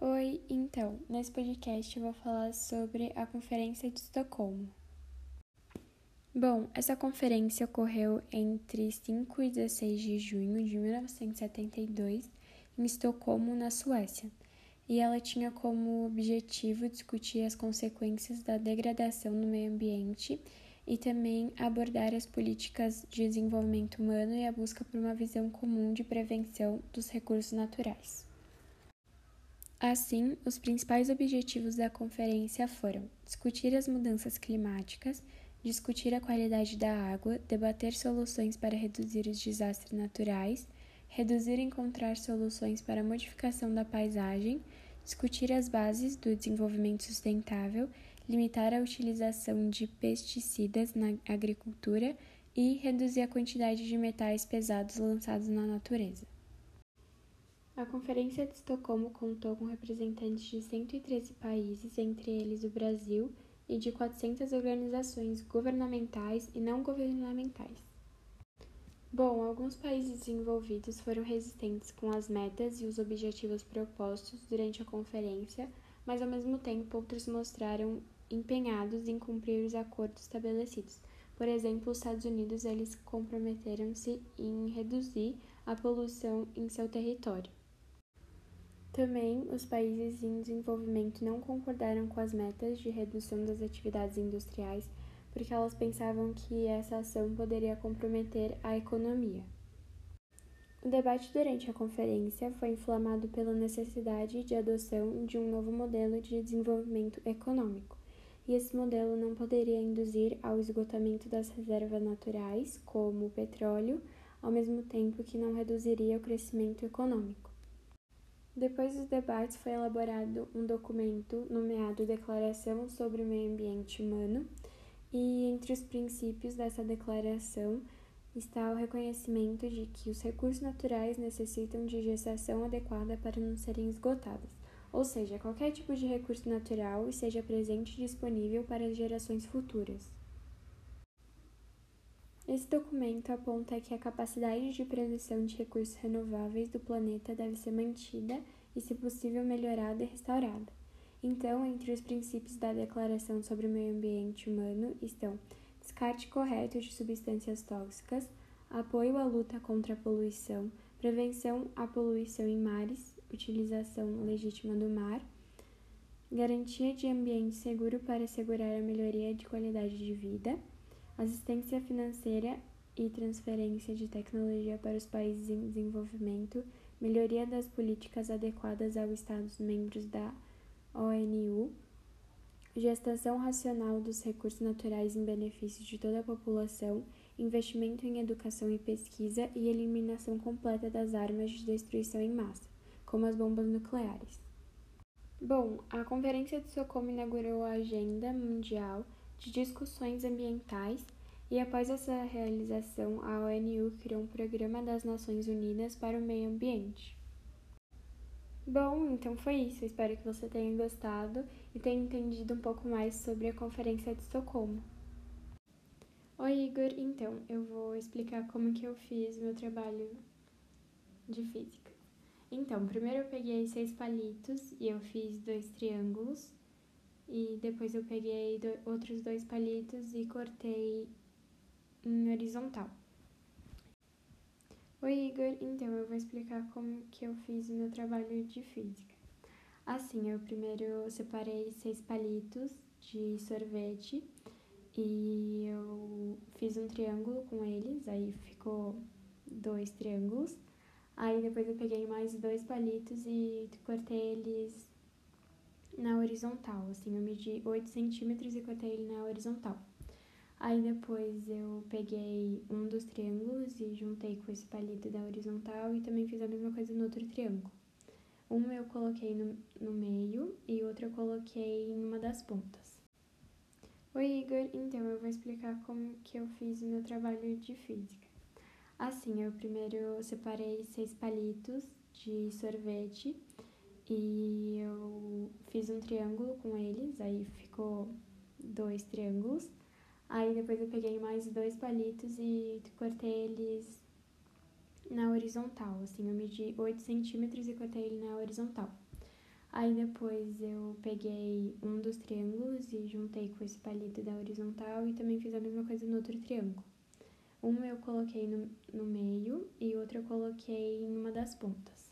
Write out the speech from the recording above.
Oi, então, nesse podcast eu vou falar sobre a Conferência de Estocolmo. Bom, essa conferência ocorreu entre 5 e 16 de junho de 1972 em Estocolmo, na Suécia, e ela tinha como objetivo discutir as consequências da degradação no meio ambiente e também abordar as políticas de desenvolvimento humano e a busca por uma visão comum de prevenção dos recursos naturais. Assim, os principais objetivos da conferência foram discutir as mudanças climáticas, discutir a qualidade da água, debater soluções para reduzir os desastres naturais, reduzir e encontrar soluções para a modificação da paisagem, discutir as bases do desenvolvimento sustentável, limitar a utilização de pesticidas na agricultura e reduzir a quantidade de metais pesados lançados na natureza. A Conferência de Estocolmo contou com representantes de 113 países, entre eles o Brasil, e de 400 organizações governamentais e não governamentais. Bom, alguns países desenvolvidos foram resistentes com as metas e os objetivos propostos durante a conferência, mas ao mesmo tempo outros mostraram empenhados em cumprir os acordos estabelecidos. Por exemplo, os Estados Unidos eles comprometeram-se em reduzir a poluição em seu território. Também, os países em desenvolvimento não concordaram com as metas de redução das atividades industriais porque elas pensavam que essa ação poderia comprometer a economia. O debate durante a conferência foi inflamado pela necessidade de adoção de um novo modelo de desenvolvimento econômico, e esse modelo não poderia induzir ao esgotamento das reservas naturais, como o petróleo, ao mesmo tempo que não reduziria o crescimento econômico. Depois dos debates, foi elaborado um documento nomeado Declaração sobre o Meio Ambiente Humano, e entre os princípios dessa declaração está o reconhecimento de que os recursos naturais necessitam de gestação adequada para não serem esgotados, ou seja, qualquer tipo de recurso natural esteja presente e disponível para as gerações futuras. Esse documento aponta que a capacidade de produção de recursos renováveis do planeta deve ser mantida e, se possível, melhorada e restaurada. Então, entre os princípios da Declaração sobre o Meio Ambiente Humano estão descarte correto de substâncias tóxicas, apoio à luta contra a poluição, prevenção à poluição em mares, utilização legítima do mar, garantia de ambiente seguro para assegurar a melhoria de qualidade de vida assistência financeira e transferência de tecnologia para os países em desenvolvimento, melhoria das políticas adequadas aos Estados-membros da ONU, gestação racional dos recursos naturais em benefício de toda a população, investimento em educação e pesquisa e eliminação completa das armas de destruição em massa, como as bombas nucleares. Bom, a Conferência de Estocolmo inaugurou a Agenda Mundial de discussões ambientais e após essa realização, a ONU criou um programa das Nações Unidas para o Meio Ambiente. Bom, então foi isso. Espero que você tenha gostado e tenha entendido um pouco mais sobre a Conferência de Estocolmo. Oi, Igor. Então, eu vou explicar como que eu fiz meu trabalho de física. Então, primeiro eu peguei seis palitos e eu fiz dois triângulos e depois eu peguei do, outros dois palitos e cortei em horizontal. Oi Igor, então eu vou explicar como que eu fiz o meu trabalho de física. Assim, eu primeiro separei seis palitos de sorvete e eu fiz um triângulo com eles, aí ficou dois triângulos. Aí depois eu peguei mais dois palitos e cortei eles na horizontal, assim, eu medi 8 centímetros e cortei ele na horizontal. Aí depois eu peguei um dos triângulos e juntei com esse palito da horizontal e também fiz a mesma coisa no outro triângulo. Um eu coloquei no, no meio e outro eu coloquei em uma das pontas. Oi Igor, então eu vou explicar como que eu fiz o meu trabalho de física. Assim, eu primeiro separei seis palitos de sorvete e eu fiz um triângulo com eles, aí ficou dois triângulos. Aí depois eu peguei mais dois palitos e cortei eles na horizontal, assim, eu medi 8 centímetros e cortei ele na horizontal. Aí depois eu peguei um dos triângulos e juntei com esse palito da horizontal e também fiz a mesma coisa no outro triângulo. Um eu coloquei no, no meio e outro eu coloquei em uma das pontas.